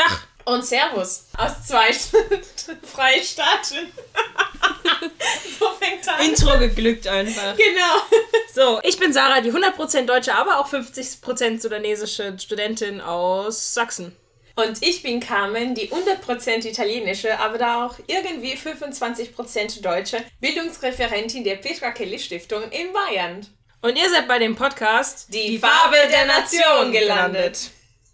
Dach. Und Servus aus zwei Freistaaten. so fängt an. Intro geglückt einfach. Genau. So, ich bin Sarah, die 100% deutsche, aber auch 50% sudanesische Studentin aus Sachsen. Und ich bin Carmen, die 100% italienische, aber da auch irgendwie 25% deutsche Bildungsreferentin der Petra Kelly Stiftung in Bayern. Und ihr seid bei dem Podcast Die, die Farbe der Nation gelandet.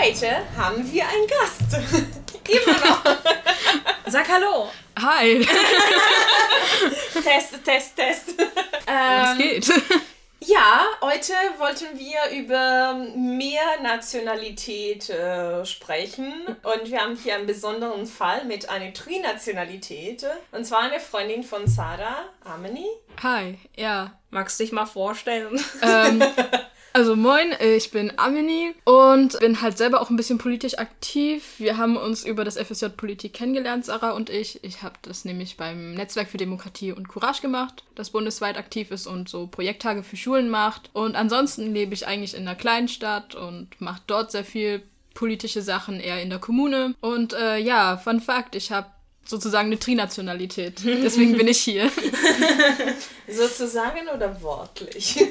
Heute haben wir einen Gast. Immer noch. Sag Hallo. Hi. Test, Test, Test. Ähm, geht? Ja, heute wollten wir über Mehrnationalität äh, sprechen und wir haben hier einen besonderen Fall mit einer Trinationalität und zwar eine Freundin von Sarah, Amini. Hi, ja. Magst du dich mal vorstellen? Ähm, Also moin, ich bin Amini und bin halt selber auch ein bisschen politisch aktiv. Wir haben uns über das FSJ Politik kennengelernt, Sarah und ich. Ich habe das nämlich beim Netzwerk für Demokratie und Courage gemacht, das bundesweit aktiv ist und so Projekttage für Schulen macht. Und ansonsten lebe ich eigentlich in einer kleinen Stadt und mache dort sehr viel politische Sachen, eher in der Kommune. Und äh, ja, Fun Fact, ich habe sozusagen eine Trinationalität. Deswegen bin ich hier. sozusagen oder wortlich?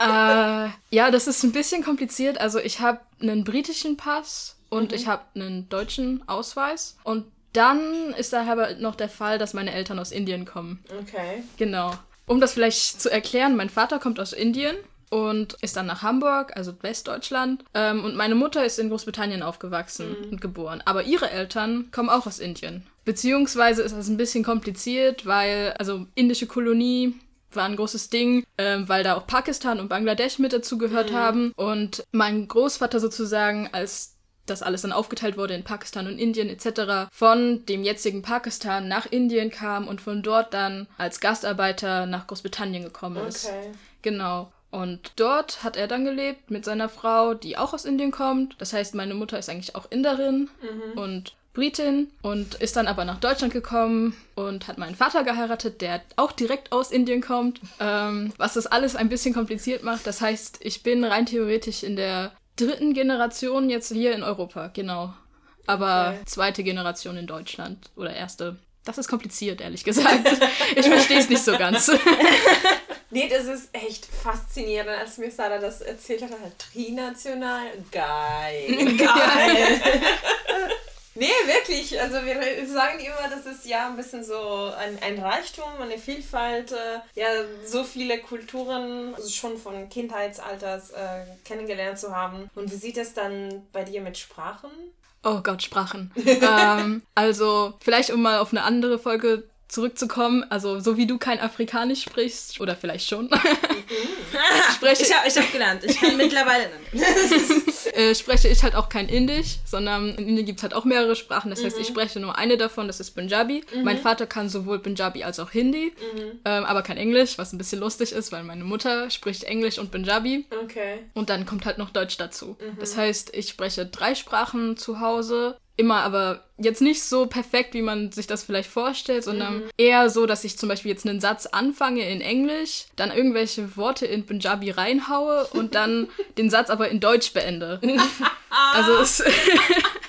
äh, ja, das ist ein bisschen kompliziert. Also ich habe einen britischen Pass und mhm. ich habe einen deutschen Ausweis. Und dann ist da aber noch der Fall, dass meine Eltern aus Indien kommen. Okay. Genau. Um das vielleicht zu erklären, mein Vater kommt aus Indien und ist dann nach Hamburg, also Westdeutschland. Ähm, und meine Mutter ist in Großbritannien aufgewachsen mhm. und geboren. Aber ihre Eltern kommen auch aus Indien. Beziehungsweise ist das ein bisschen kompliziert, weil, also indische Kolonie war ein großes Ding, ähm, weil da auch Pakistan und Bangladesch mit dazu gehört mhm. haben. Und mein Großvater sozusagen, als das alles dann aufgeteilt wurde in Pakistan und Indien etc., von dem jetzigen Pakistan nach Indien kam und von dort dann als Gastarbeiter nach Großbritannien gekommen ist. Okay. Genau. Und dort hat er dann gelebt mit seiner Frau, die auch aus Indien kommt. Das heißt, meine Mutter ist eigentlich auch Inderin mhm. und Britin und ist dann aber nach Deutschland gekommen und hat meinen Vater geheiratet, der auch direkt aus Indien kommt, ähm, was das alles ein bisschen kompliziert macht. Das heißt, ich bin rein theoretisch in der dritten Generation jetzt hier in Europa, genau. Aber okay. zweite Generation in Deutschland oder erste. Das ist kompliziert, ehrlich gesagt. Ich verstehe es nicht so ganz. Nee, das ist echt faszinierend, als mir Sarah das erzählt hat. Trinational, geil. Geil. Nee, wirklich. Also wir sagen immer, das ist ja ein bisschen so ein, ein Reichtum, eine Vielfalt, äh, ja, so viele Kulturen also schon von Kindheitsalters äh, kennengelernt zu haben. Und wie sieht es dann bei dir mit Sprachen? Oh Gott, Sprachen. ähm, also vielleicht um mal auf eine andere Folge zurückzukommen, also so wie du kein Afrikanisch sprichst, oder vielleicht schon. spreche ich habe ich hab gelernt, ich kann mittlerweile äh, spreche ich halt auch kein Indisch, sondern in Indien gibt es halt auch mehrere Sprachen. Das heißt, ich mhm. spreche nur eine davon, das ist Punjabi. Mhm. Mein Vater kann sowohl Punjabi als auch Hindi, mhm. ähm, aber kein Englisch, was ein bisschen lustig ist, weil meine Mutter spricht Englisch und Punjabi. Okay. Und dann kommt halt noch Deutsch dazu. Mhm. Das heißt, ich spreche drei Sprachen zu Hause immer aber jetzt nicht so perfekt, wie man sich das vielleicht vorstellt, sondern mhm. eher so, dass ich zum Beispiel jetzt einen Satz anfange in Englisch, dann irgendwelche Worte in Punjabi reinhaue und dann den Satz aber in Deutsch beende. also es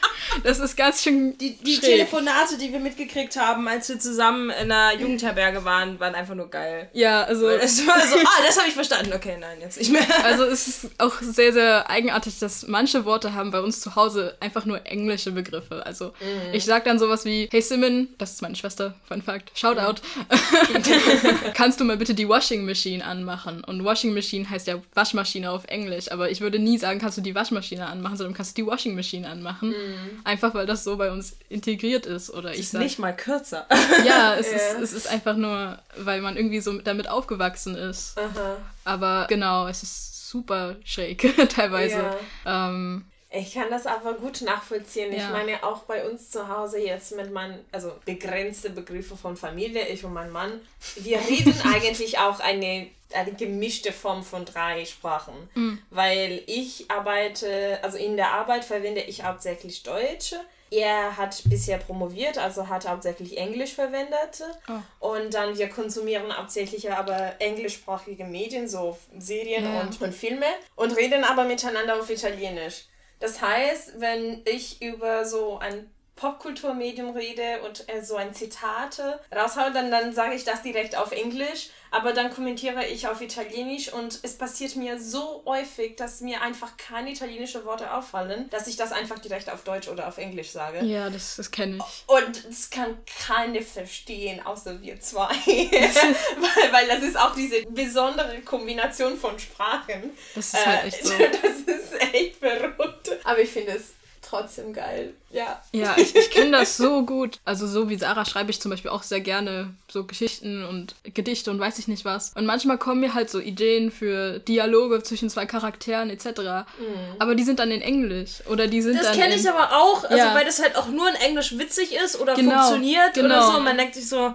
Das ist ganz schön. Die, die Telefonate, die wir mitgekriegt haben, als wir zusammen in einer Jugendherberge waren, waren einfach nur geil. Ja, also. Es war so, ah, das habe ich verstanden. Okay, nein, jetzt nicht mehr. Also es ist auch sehr, sehr eigenartig, dass manche Worte haben bei uns zu Hause einfach nur englische Begriffe. Also mhm. ich sag dann sowas wie, hey Simon, das ist meine Schwester, Fun Fact, Shoutout. Mhm. Kannst du mal bitte die Washing Machine anmachen? Und Washing Machine heißt ja Waschmaschine auf Englisch, aber ich würde nie sagen, kannst du die Waschmaschine anmachen, sondern kannst du die Washing Machine anmachen. Mhm. Einfach weil das so bei uns integriert ist. Oder es ich ist sag, nicht mal kürzer. Ja, es, ja. Ist, es ist einfach nur, weil man irgendwie so damit aufgewachsen ist. Aha. Aber genau, es ist super schräg teilweise. Ja. Ähm, Ich kann das aber gut nachvollziehen. Ja. Ich meine, auch bei uns zu Hause jetzt mit meinen, also begrenzte Begriffe von Familie, ich und mein Mann, wir reden eigentlich auch eine, eine gemischte Form von drei Sprachen. Weil ich arbeite, also in der Arbeit verwende ich hauptsächlich Deutsch. Er hat bisher promoviert, also hat hauptsächlich Englisch verwendet. Und dann wir konsumieren hauptsächlich aber englischsprachige Medien, so Serien Ja. und, und Filme und reden aber miteinander auf Italienisch. Das heißt, wenn ich über so ein Popkulturmedium rede und äh, so ein Zitate raushaue, dann, dann sage ich das direkt auf Englisch, aber dann kommentiere ich auf Italienisch und es passiert mir so häufig, dass mir einfach keine italienischen Worte auffallen, dass ich das einfach direkt auf Deutsch oder auf Englisch sage. Ja, das, das kenne ich. Und das kann keine verstehen, außer wir zwei. weil, weil das ist auch diese besondere Kombination von Sprachen. Das ist halt echt so. Das ist echt verrückt. Aber ich finde es trotzdem geil. Ja. Ja, ich, ich kenne das so gut. Also so wie Sarah schreibe ich zum Beispiel auch sehr gerne so Geschichten und Gedichte und weiß ich nicht was. Und manchmal kommen mir halt so Ideen für Dialoge zwischen zwei Charakteren etc. Aber die sind dann in Englisch oder die sind Das dann kenne in, ich aber auch, also Ja. weil das halt auch nur in Englisch witzig ist oder Genau, funktioniert oder genau. so. Und man denkt sich so,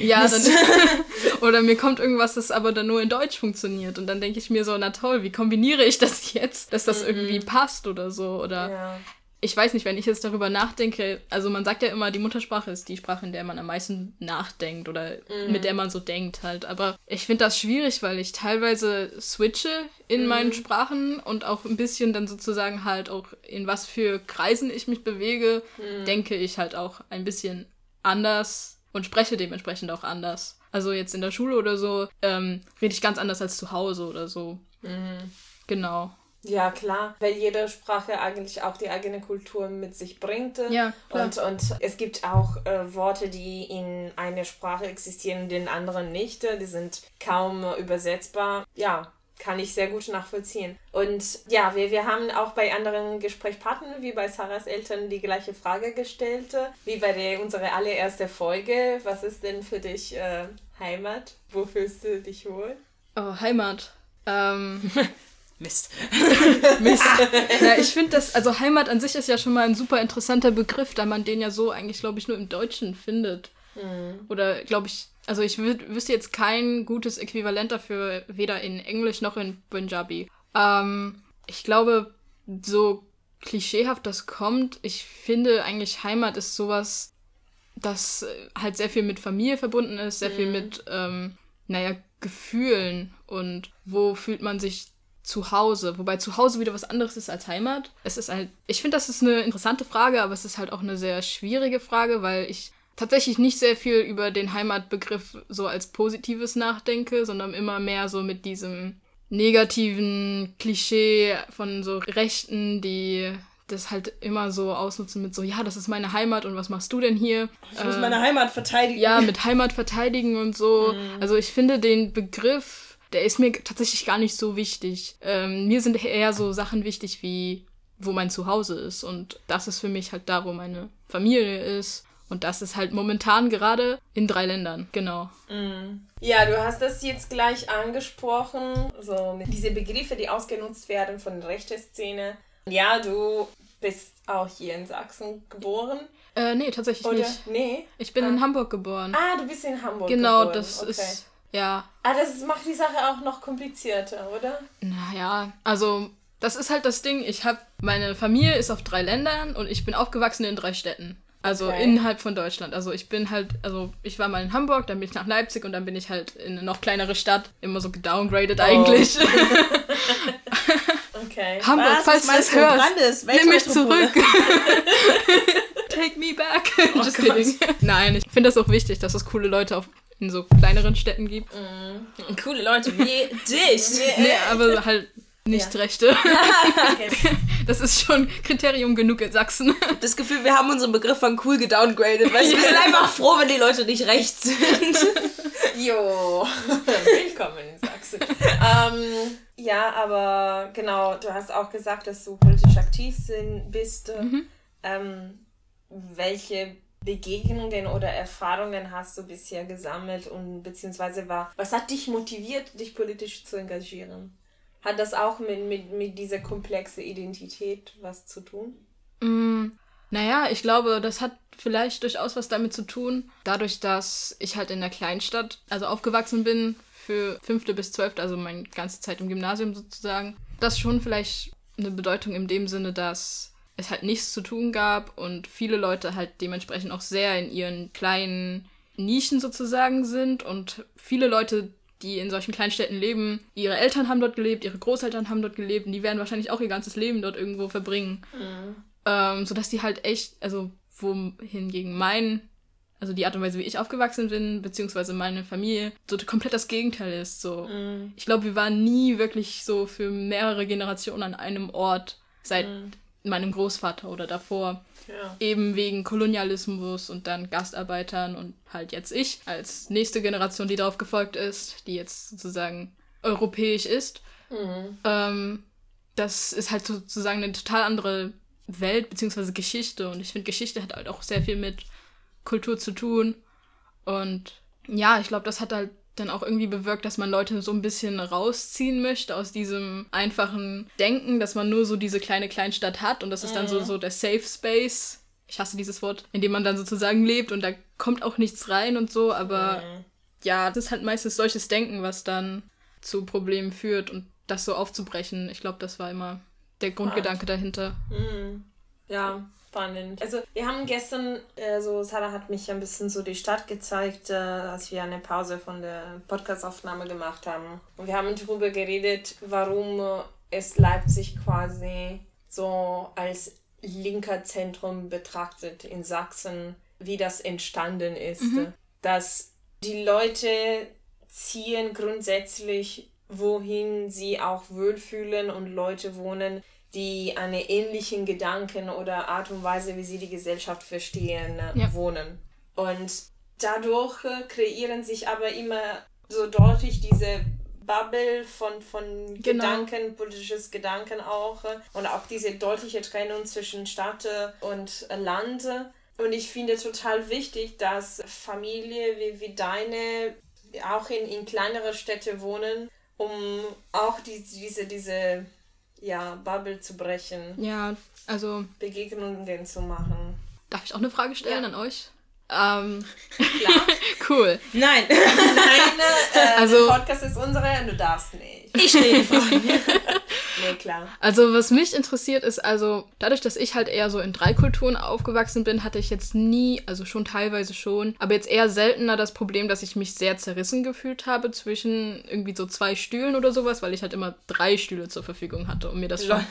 Ja, dann oder mir kommt irgendwas, das aber dann nur in Deutsch funktioniert. Und dann denke ich mir so, na toll, wie kombiniere ich das jetzt, dass das irgendwie passt oder so? Oder Ja. ich weiß nicht, wenn ich jetzt darüber nachdenke, also man sagt ja immer, die Muttersprache ist die Sprache, in der man am meisten nachdenkt oder mit der man so denkt halt. Aber ich finde das schwierig, weil ich teilweise switche in meinen Sprachen und auch ein bisschen dann sozusagen halt auch in was für Kreisen ich mich bewege, denke ich halt auch ein bisschen anders und spreche dementsprechend auch anders. Also jetzt in der Schule oder so ähm, rede ich ganz anders als zu Hause oder so. Genau. Ja, klar, weil jede Sprache eigentlich auch die eigene Kultur mit sich bringt. Ja, klar. Und, und es gibt auch äh, Worte, die in einer Sprache existieren, in den anderen nicht. Die sind kaum übersetzbar. Ja, kann ich sehr gut nachvollziehen. Und ja, wir, wir haben auch bei anderen Gesprächspartnern, wie bei Sarahs Eltern, die gleiche Frage gestellt, wie bei der, unserer allererste Folge. Was ist denn für dich äh, Heimat? Wo fühlst du dich wohl? Oh, Heimat. Ähm, Mist. Mist. ja, ich finde das, also Heimat an sich ist ja schon mal ein super interessanter Begriff, da man den ja so eigentlich, glaube ich, nur im Deutschen findet. Oder glaube ich, also ich wü wüsste jetzt kein gutes Äquivalent dafür, weder in Englisch noch in Punjabi. Ähm, ich glaube, so klischeehaft das kommt, ich finde eigentlich Heimat ist sowas, das äh, halt sehr viel mit Familie verbunden ist, sehr viel mit, ähm, naja, Gefühlen und wo fühlt man sich zu Hause, wobei zu Hause wieder was anderes ist als Heimat. Es ist halt, ich finde, das ist eine interessante Frage, aber es ist halt auch eine sehr schwierige Frage, weil ich tatsächlich nicht sehr viel über den Heimatbegriff so als Positives nachdenke, sondern immer mehr so mit diesem negativen Klischee von so Rechten, die das halt immer so ausnutzen mit so, ja, das ist meine Heimat und was machst du denn hier? Ich muss meine Heimat verteidigen. ja, mit Heimat verteidigen und so. Also ich finde den Begriff, der ist mir tatsächlich gar nicht so wichtig. Ähm, mir sind eher so Sachen wichtig wie, wo mein Zuhause ist. Und das ist für mich halt da, wo meine Familie ist. Und das ist halt momentan gerade in drei Ländern. Genau. Ja, du hast das jetzt gleich angesprochen, so diese Begriffe, die ausgenutzt werden von der rechten Szene. Ja, du bist auch hier in Sachsen geboren, Äh, nee, tatsächlich oder? nicht. Nee. Ich bin in Hamburg geboren. Ah, du bist in Hamburg genau, geboren. das okay. ist, ja, Ah, das macht die Sache auch noch komplizierter, oder? Naja, also das ist halt das Ding. Ich habe meine Familie ist auf drei Ländern und ich bin aufgewachsen in drei Städten. Also Okay. innerhalb von Deutschland. Also ich bin halt, also ich war mal in Hamburg, dann bin ich nach Leipzig und dann bin ich halt in eine noch kleinere Stadt. Immer so gedowngraded eigentlich. Okay. Hamburg, Was? falls du das du? hörst, nimm mich zurück. Take me back. Just Gott. kidding. Nein, ich finde das auch wichtig, dass es coole Leute auf, in so kleineren Städten gibt. Coole Leute wie dich. Nee, aber halt nicht Rechte. Okay. Das ist schon Kriterium genug in Sachsen. Das Gefühl, wir haben unseren Begriff von cool gedowngradet. Weißt du, wir sind einfach froh, wenn die Leute nicht rechts sind. Jo, willkommen in Sachsen. ähm, ja, aber genau, du hast auch gesagt, dass du politisch aktiv sind, bist. Ähm, welche Begegnungen oder Erfahrungen hast du bisher gesammelt und beziehungsweise war, was hat dich motiviert, dich politisch zu engagieren? Hat das auch mit, mit, mit dieser komplexen Identität was zu tun? Mm, naja, ich glaube, das hat vielleicht durchaus was damit zu tun, dadurch, dass ich halt in der Kleinstadt, also aufgewachsen bin, für fünfte bis zwölfte, also meine ganze Zeit im Gymnasium sozusagen, das schon vielleicht eine Bedeutung in dem Sinne, dass es halt nichts zu tun gab und viele Leute halt dementsprechend auch sehr in ihren kleinen Nischen sozusagen sind und viele Leute, die in solchen Kleinstädten leben, ihre Eltern haben dort gelebt, ihre Großeltern haben dort gelebt und die werden wahrscheinlich auch ihr ganzes Leben dort irgendwo verbringen. Mhm. Ähm, sodass die halt echt, also wohingegen mein, also die Art und Weise, wie ich aufgewachsen bin, beziehungsweise meine Familie, so komplett das Gegenteil ist. So. Mhm. Ich glaube, wir waren nie wirklich so für mehrere Generationen an einem Ort seit mhm. Meinem Großvater oder davor. Ja. Eben wegen Kolonialismus und dann Gastarbeitern und halt jetzt ich als nächste Generation, die darauf gefolgt ist, die jetzt sozusagen europäisch ist. Mhm. Ähm, das ist halt sozusagen eine total andere Welt bzw. Geschichte und ich finde, Geschichte hat halt auch sehr viel mit Kultur zu tun. Und ja, ich glaube, das hat halt dann auch irgendwie bewirkt, dass man Leute so ein bisschen rausziehen möchte aus diesem einfachen Denken, dass man nur so diese kleine Kleinstadt hat und das ist dann so, mhm. so der Safe Space. Ich hasse dieses Wort, in dem man dann sozusagen lebt und da kommt auch nichts rein und so, aber mhm. ja, das ist halt meistens solches Denken, was dann zu Problemen führt und das so aufzubrechen. Ich glaube, das war immer der Grundgedanke dahinter. Mhm. Ja, spannend. Also wir haben gestern, also Sarah hat mich ein bisschen so die Stadt gezeigt, äh, als wir eine Pause von der Podcastaufnahme gemacht haben. Und wir haben darüber geredet, warum es Leipzig quasi so als linker Zentrum betrachtet in Sachsen, wie das entstanden ist. Mhm. Dass die Leute ziehen grundsätzlich, wohin sie auch wohlfühlen und Leute wohnen, die eine ähnlichen Gedanken oder Art und Weise, wie sie die Gesellschaft verstehen, äh, ja. wohnen. Und dadurch äh, kreieren sich aber immer so deutlich diese Bubble von, von genau. Gedanken, politisches Gedanken auch äh, und auch diese deutliche Trennung zwischen Stadt und Land. Und ich finde total wichtig, dass Familie wie, wie deine auch in, in kleinere Städte wohnen, um auch die, diese, diese ja, Bubble zu brechen. Ja, also. Begegnungen zu machen. Darf ich auch eine Frage stellen ja. an euch? Ähm, Klar. cool. Nein. Nein, äh, also, der Podcast ist unsere und du darfst nicht. Ich stehe Frage. nee, klar. Also, was mich interessiert, ist also, dadurch, dass ich halt eher so in drei Kulturen aufgewachsen bin, hatte ich jetzt nie, also schon teilweise schon, aber jetzt eher seltener das Problem, dass ich mich sehr zerrissen gefühlt habe zwischen irgendwie so zwei Stühlen oder sowas, weil ich halt immer drei Stühle zur Verfügung hatte und mir das schon.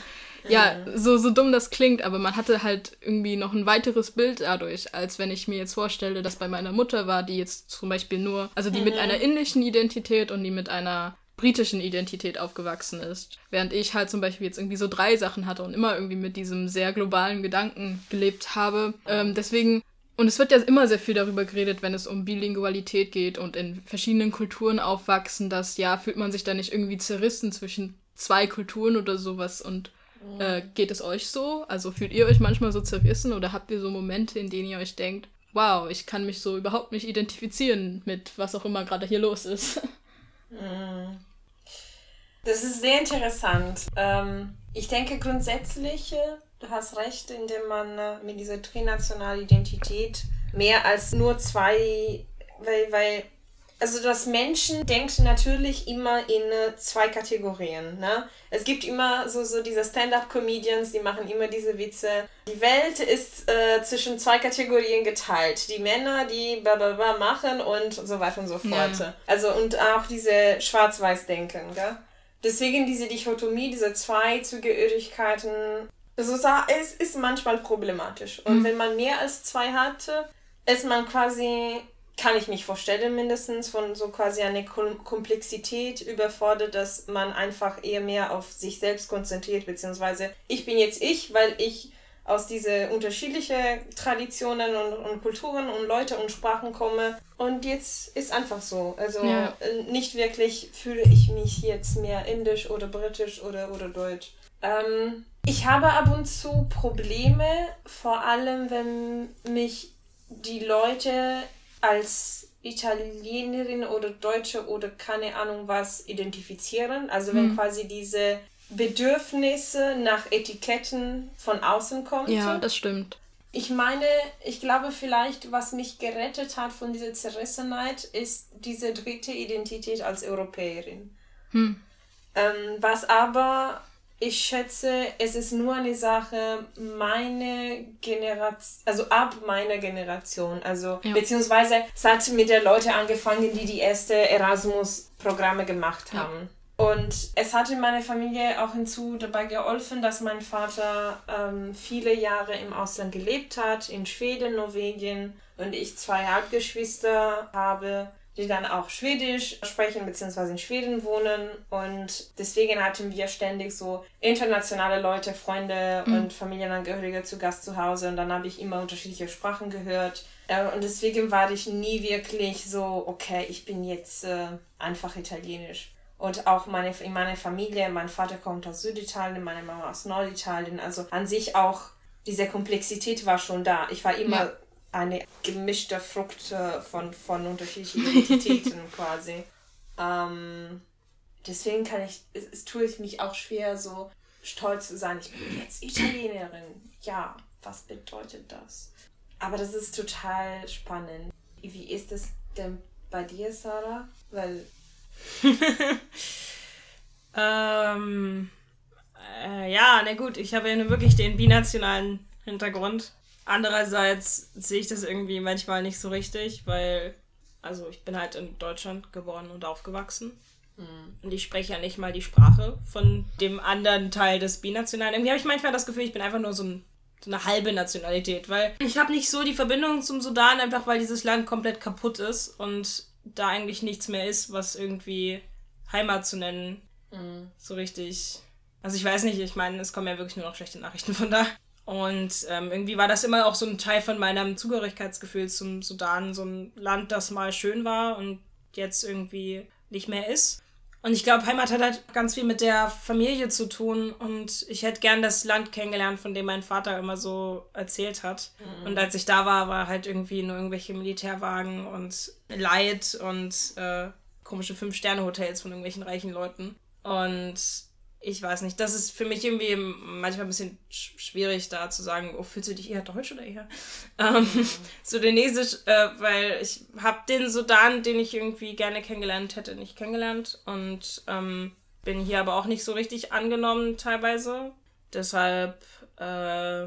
Ja, so, so dumm das klingt, aber man hatte halt irgendwie noch ein weiteres Bild dadurch, als wenn ich mir jetzt vorstelle, dass bei meiner Mutter war, die jetzt zum Beispiel nur, also die mhm. mit einer indischen Identität und die mit einer britischen Identität aufgewachsen ist. Während ich halt zum Beispiel jetzt irgendwie so drei Sachen hatte und immer irgendwie mit diesem sehr globalen Gedanken gelebt habe. Ähm, deswegen und es wird ja immer sehr viel darüber geredet, wenn es um Bilingualität geht und in verschiedenen Kulturen aufwachsen, dass ja, fühlt man sich da nicht irgendwie zerrissen zwischen zwei Kulturen oder sowas und äh, geht es euch so? Also fühlt ihr euch manchmal so zerrissen oder habt ihr so Momente, in denen ihr euch denkt, wow, ich kann mich so überhaupt nicht identifizieren mit was auch immer gerade hier los ist? Das ist sehr interessant. Ähm, ich denke grundsätzlich, äh, du hast recht, indem man äh, mit dieser trinationalen Identität mehr als nur zwei, weil, weil also das Menschen denken natürlich immer in äh, zwei Kategorien. Ne? Es gibt immer so, so diese Stand-up-Comedians, die machen immer diese Witze. Die Welt ist äh, zwischen zwei Kategorien geteilt. Die Männer, die blablabla machen und so weiter und so fort. Ja. Also und auch diese Schwarz-Weiß-Denken. Deswegen diese Dichotomie, diese zwei Zugehörigkeiten, also es ist manchmal problematisch. Und mhm. wenn man mehr als zwei hat, ist man quasi kann ich mich vorstellen, mindestens von so quasi einer Komplexität überfordert, dass man einfach eher mehr auf sich selbst konzentriert, beziehungsweise ich bin jetzt ich, weil ich aus diese unterschiedlichen Traditionen und, und Kulturen und Leute und Sprachen komme. Und jetzt ist einfach so. Also ja. Äh, nicht wirklich fühle ich mich jetzt mehr indisch oder britisch oder, oder deutsch. Ähm, ich habe ab und zu Probleme, vor allem wenn mich die Leute als Italienerin oder Deutsche oder keine Ahnung was identifizieren. Also wenn hm. quasi diese Bedürfnisse nach Etiketten von außen kommen. Ja, das stimmt. Ich meine, ich glaube vielleicht, was mich gerettet hat von dieser Zerrissenheit, ist diese dritte Identität als Europäerin. Hm. Ähm, was aber ich schätze, es ist nur eine Sache, meine Generation, also ab meiner Generation, also ja. beziehungsweise es hat mit der Leute angefangen, die die erste Erasmus-Programme gemacht haben. Ja. Und es hat in meiner Familie auch hinzu dabei geholfen, dass mein Vater ähm, viele Jahre im Ausland gelebt hat, in Schweden, Norwegen und ich zwei Halbgeschwister habe die dann auch Schwedisch sprechen bzw. in Schweden wohnen und deswegen hatten wir ständig so internationale Leute, Freunde mhm. und Familienangehörige zu Gast zu Hause und dann habe ich immer unterschiedliche Sprachen gehört äh, und deswegen war ich nie wirklich so, okay, ich bin jetzt äh, einfach italienisch. Und auch meine, in meiner Familie, mein Vater kommt aus Süditalien, meine Mama aus Norditalien. Also an sich auch diese Komplexität war schon da. Ich war immer ja eine gemischte Frucht von, von unterschiedlichen Identitäten quasi. Ähm, deswegen kann ich, es, es tue ich mich auch schwer, so stolz zu sein, ich bin jetzt Italienerin. Ja, was bedeutet das? Aber das ist total spannend. Wie ist es denn bei dir, Sarah? Weil. ähm, äh, ja, na gut, ich habe ja nur wirklich den binationalen Hintergrund. Andererseits sehe ich das irgendwie manchmal nicht so richtig, weil, also ich bin halt in Deutschland geboren und aufgewachsen. Mhm. Und ich spreche ja nicht mal die Sprache von dem anderen Teil des Binationalen. Irgendwie habe ich manchmal das Gefühl, ich bin einfach nur so, ein, so eine halbe Nationalität, weil ich habe nicht so die Verbindung zum Sudan, einfach weil dieses Land komplett kaputt ist und da eigentlich nichts mehr ist, was irgendwie Heimat zu nennen. Mhm. So richtig. Also ich weiß nicht, ich meine, es kommen ja wirklich nur noch schlechte Nachrichten von da. Und ähm, irgendwie war das immer auch so ein Teil von meinem Zugehörigkeitsgefühl zum Sudan, so ein Land, das mal schön war und jetzt irgendwie nicht mehr ist. Und ich glaube, Heimat hat halt ganz viel mit der Familie zu tun. Und ich hätte gern das Land kennengelernt, von dem mein Vater immer so erzählt hat. Mhm. Und als ich da war, war halt irgendwie nur irgendwelche Militärwagen und Leid und äh, komische Fünf-Sterne-Hotels von irgendwelchen reichen Leuten. Und ich weiß nicht, das ist für mich irgendwie manchmal ein bisschen schwierig da zu sagen, oh, fühlst du dich eher deutsch oder eher ähm, mhm. sudanesisch, äh, weil ich habe den Sudan, den ich irgendwie gerne kennengelernt hätte, nicht kennengelernt und ähm, bin hier aber auch nicht so richtig angenommen teilweise. Deshalb äh,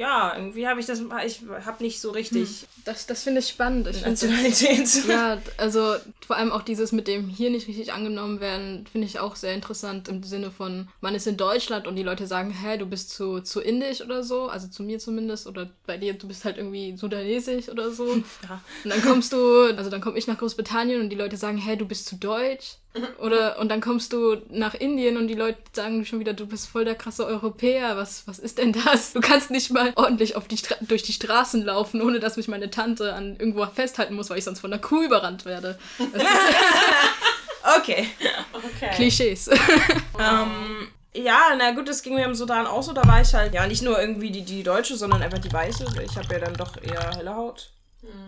ja, irgendwie habe ich das, ich habe nicht so richtig. Hm. Das, das finde ich spannend. Ich Nationalität. Das, ja, also vor allem auch dieses mit dem hier nicht richtig angenommen werden, finde ich auch sehr interessant im Sinne von, man ist in Deutschland und die Leute sagen, hä, du bist zu, zu indisch oder so, also zu mir zumindest, oder bei dir, du bist halt irgendwie sudanesisch oder so. Ja. Und dann kommst du, also dann komme ich nach Großbritannien und die Leute sagen, hä, du bist zu deutsch. Oder und dann kommst du nach Indien und die Leute sagen schon wieder, du bist voll der krasse Europäer. Was, was ist denn das? Du kannst nicht mal ordentlich auf die durch die Straßen laufen, ohne dass mich meine Tante an irgendwo festhalten muss, weil ich sonst von einer Kuh überrannt werde. okay. okay. Klischees. ähm, ja, na gut, das ging mir im Sudan auch so. Da war ich halt ja nicht nur irgendwie die, die Deutsche, sondern einfach die Weiße. Ich habe ja dann doch eher helle Haut.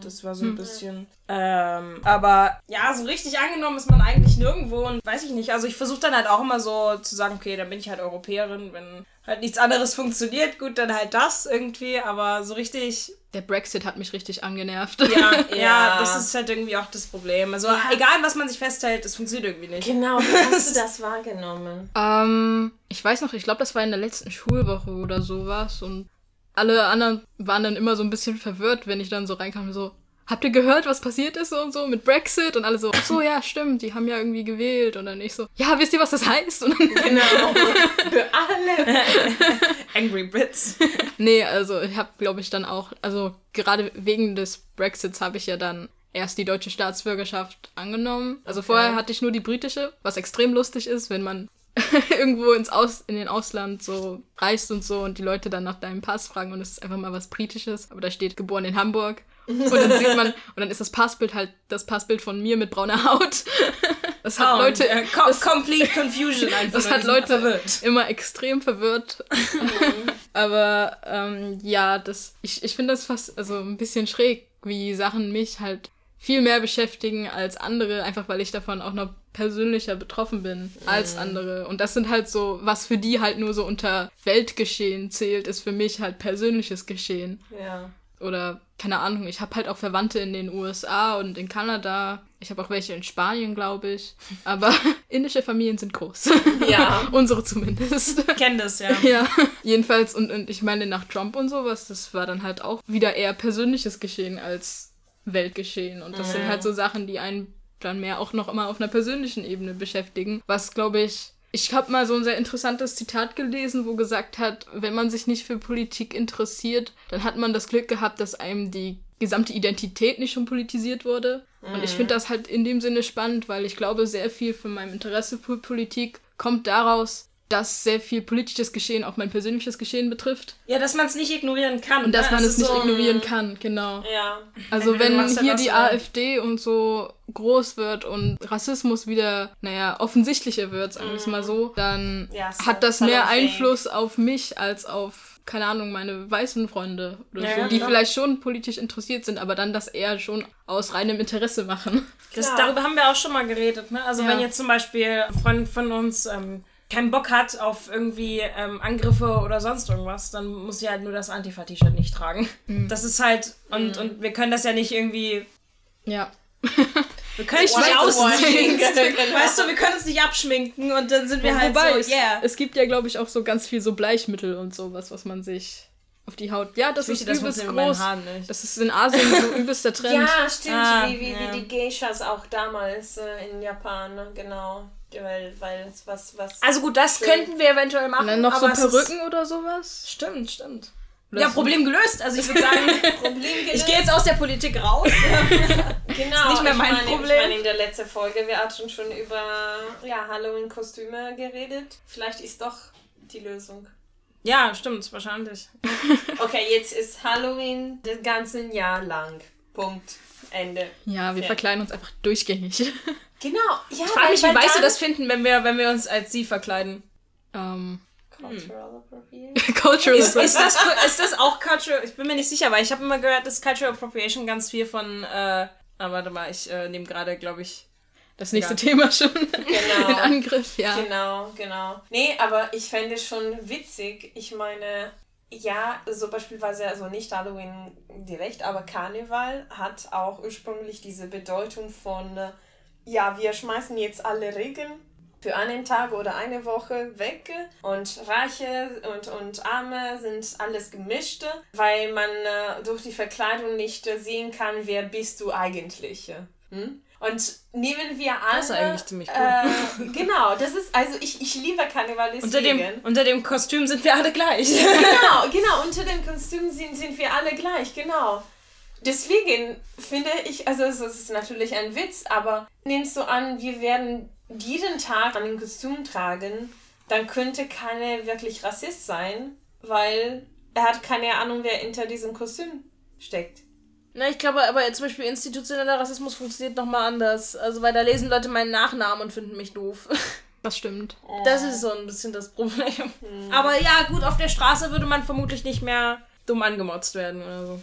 Das war so ein hm. bisschen. Ähm, aber ja, so richtig angenommen ist man eigentlich nirgendwo und weiß ich nicht. Also ich versuche dann halt auch immer so zu sagen, okay, dann bin ich halt Europäerin. Wenn halt nichts anderes funktioniert, gut, dann halt das irgendwie. Aber so richtig. Der Brexit hat mich richtig angenervt. Ja, ja, ja. das ist halt irgendwie auch das Problem. Also ja. egal, was man sich festhält, es funktioniert irgendwie nicht. Genau, wie hast du das wahrgenommen? Ähm, ich weiß noch, ich glaube, das war in der letzten Schulwoche oder sowas und alle anderen waren dann immer so ein bisschen verwirrt, wenn ich dann so reinkam, so, habt ihr gehört, was passiert ist und so mit Brexit? Und alle so, ach so, ja, stimmt, die haben ja irgendwie gewählt. Und dann ich so, ja, wisst ihr, was das heißt? Und genau, für alle. Angry Brits. nee, also ich habe, glaube ich, dann auch, also gerade wegen des Brexits habe ich ja dann erst die deutsche Staatsbürgerschaft angenommen. Also okay. vorher hatte ich nur die britische, was extrem lustig ist, wenn man irgendwo ins Aus, in den Ausland so reist und so und die Leute dann nach deinem Pass fragen und es ist einfach mal was Britisches, aber da steht geboren in Hamburg. Und dann sieht man, und dann ist das Passbild halt das Passbild von mir mit brauner Haut. Das hat oh, Leute. Uh, com das, complete confusion einfach. Das hat Leute verwirrt. immer extrem verwirrt. Aber ähm, ja, das, ich, ich finde das fast also ein bisschen schräg, wie Sachen mich halt viel mehr beschäftigen als andere, einfach weil ich davon auch noch persönlicher betroffen bin als andere. Und das sind halt so, was für die halt nur so unter Weltgeschehen zählt, ist für mich halt persönliches Geschehen. Ja. Oder keine Ahnung, ich habe halt auch Verwandte in den USA und in Kanada. Ich habe auch welche in Spanien, glaube ich. Aber indische Familien sind groß. Ja. Unsere zumindest. Ich kenn das, ja. Ja, jedenfalls, und, und ich meine, nach Trump und sowas, das war dann halt auch wieder eher persönliches Geschehen als Weltgeschehen. Und das sind halt so Sachen, die einen dann mehr auch noch immer auf einer persönlichen Ebene beschäftigen. Was, glaube ich, ich habe mal so ein sehr interessantes Zitat gelesen, wo gesagt hat, wenn man sich nicht für Politik interessiert, dann hat man das Glück gehabt, dass einem die gesamte Identität nicht schon politisiert wurde. Und ich finde das halt in dem Sinne spannend, weil ich glaube, sehr viel von meinem Interesse für Politik kommt daraus, dass sehr viel politisches Geschehen auch mein persönliches Geschehen betrifft. Ja, dass man es nicht ignorieren kann. Und dass ne? man es ist nicht so, ignorieren kann, genau. Ja. Also wenn halt hier die oder- AfD und so groß wird und Rassismus wieder, naja, offensichtlicher wird, sagen wir es mal so, dann Ja, so hat das Salon mehr. Einfluss auf mich als auf, keine Ahnung, meine weißen Freunde oder Ja, so, ja, die klar. vielleicht schon politisch interessiert sind, aber dann das eher schon aus reinem Interesse machen. Das, darüber haben wir auch schon mal geredet. Ne? Also Ja. wenn jetzt zum Beispiel ein Freund von uns ähm, keinen Bock hat auf irgendwie ähm, Angriffe oder sonst irgendwas, dann muss sie halt nur das Antifa-T-Shirt nicht tragen. Das ist halt, und, und wir können das ja nicht irgendwie, Ja. wir können es nicht meinst. Weißt du, wir können es nicht abschminken und dann sind wir halt Wobei, so, es, yeah. es gibt ja, glaube ich, auch so ganz viel so Bleichmittel und sowas, was man sich auf die Haut. Ja, das Wichtig, ist das übelst in meinen groß. Haaren nicht. Das ist in Asien so übelster Trend. Ja, stimmt, Ah, wie, wie, ja. wie die Geishas auch damals äh, in Japan, ne? genau. Weil, weil es was, was. Also gut, das Schön. könnten wir eventuell machen. Und dann noch so ist- Perücken oder sowas. Stimmt, stimmt. Oder ja. Problem gelöst. Also ich würde sagen, Problem ich gehe jetzt aus der Politik raus. Genau, nicht mehr ich mein meine, Problem. Ich meine, in der letzten Folge, wir hatten schon über ja, Halloween-Kostüme geredet. Vielleicht ist doch die Lösung. ja, stimmt, wahrscheinlich. Okay, jetzt ist Halloween das ganze Jahr lang. Punkt. Ende. Ja, wir Ja. verkleiden uns einfach durchgängig. Genau. Ja, Ich frage mich, wie weißt du das finden, wenn wir, wenn wir uns als sie verkleiden? ähm, Cultural Appropriation. Cultural Ist, ist, das, ist das auch Cultural? Ich bin mir nicht sicher, weil ich habe immer gehört, dass Cultural Appropriation ganz viel von. Äh, ah, warte mal, ich äh, nehme gerade, glaube ich. das nächste Ja. Thema schon Genau. in Angriff, ja. Genau, genau. Nee, aber ich fände es schon witzig. Ich meine, ja, so beispielsweise, also nicht Halloween direkt, aber Karneval hat auch ursprünglich diese Bedeutung von, äh, ja, wir schmeißen jetzt alle Regeln für einen Tag oder eine Woche weg und Reiche und, und Arme sind alles gemischt, weil man äh, durch die Verkleidung nicht äh, sehen kann, wer bist du eigentlich. Hm? Und nehmen wir an. Das ist eigentlich ziemlich cool. Äh, genau, das ist, also ich, ich liebe Karneval Unter dem, unter dem Kostüm sind wir alle gleich. Genau, genau, unter dem Kostüm sind, sind wir alle gleich, genau. Deswegen finde ich, also es ist natürlich ein Witz, aber nimmst du an, wir werden jeden Tag ein Kostüm tragen, dann könnte keiner wirklich Rassist sein, weil er hat keine Ahnung, wer hinter diesem Kostüm steckt. Na, ich glaube, aber zum Beispiel institutioneller Rassismus funktioniert nochmal anders. Also, weil da lesen Leute meinen Nachnamen und finden mich doof. Das stimmt. Das ist so ein bisschen das Problem. Aber ja, gut, auf der Straße würde man vermutlich nicht mehr dumm angemotzt werden oder so.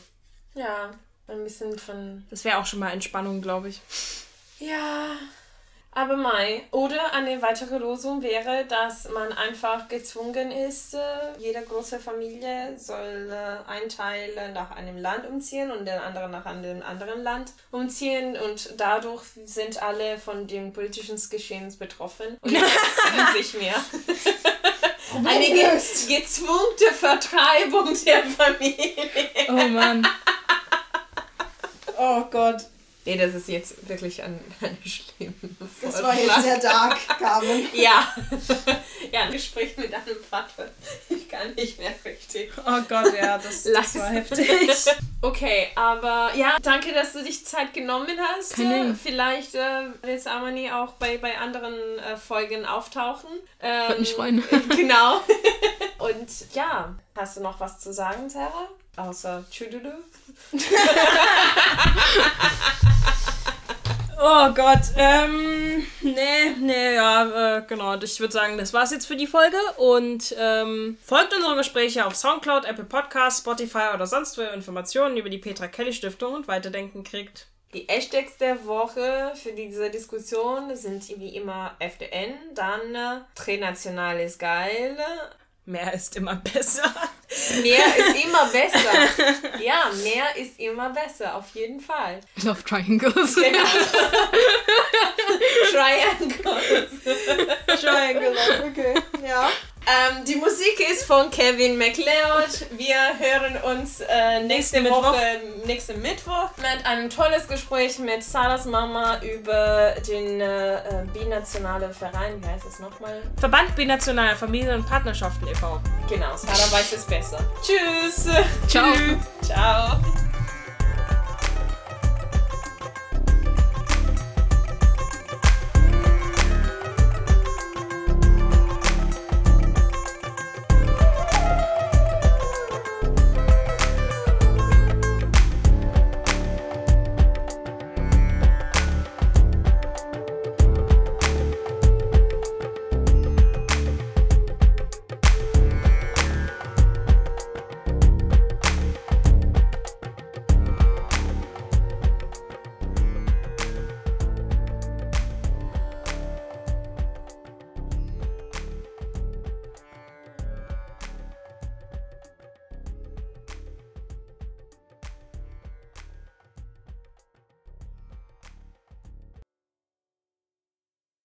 Ja, ein bisschen von Das wäre auch schon mal Entspannung, glaube ich. Ja, aber Mai. Oder eine weitere Lösung wäre, dass man einfach gezwungen ist, äh, jede große Familie soll äh, ein Teil nach einem Land umziehen und der andere nach einem anderen Land umziehen und dadurch sind alle von dem politischen Geschehens betroffen und interessieren sich mehr. Eine ge gezwungene Vertreibung der Familie. Oh Mann. Oh Gott. Nee, das ist jetzt wirklich ein, eine schlimme Das war jetzt sehr dark, Carmen. Ja. ja, ein Gespräch mit einem Vater. Ich kann nicht mehr richtig. Oh Gott, ja, das, das war heftig. Okay, aber ja, danke, dass du dich Zeit genommen hast. Kein Ding. Vielleicht äh, wird Amani auch bei, bei anderen äh, Folgen auftauchen. Ähm, Würde mich freuen. Genau. Und ja, hast du noch was zu sagen, Sarah? Außer Tschüdulu? Oh Gott, ähm, nee, nee, ja, äh, genau. Ich würde sagen, das war's jetzt für die Folge und ähm, folgt unsere Gespräche auf Soundcloud, Apple Podcasts, Spotify oder sonst wo ihr Informationen über die Petra Kelly Stiftung und Weiterdenken kriegt. Die Hashtags der Woche für diese Diskussion sind wie immer FDN, dann Trinational ist geil, Mehr ist immer besser. Mehr ist immer besser. Ja, mehr ist immer besser, auf jeden Fall. Love Triangles. Genau. Triangles. Triangle, okay. Ja. Ähm, die Musik ist von Kevin MacLeod. Wir hören uns äh, nächste Nächsten Woche, nächsten Mittwoch, mit einem tolles Gespräch mit Sarahs Mama über den äh, äh, binationalen Verein. Wie heißt es nochmal? Verband Binationaler Familien- und Partnerschaften e.V. Genau, Sarah weiß es besser. Tschüss. Ciao. Ciao.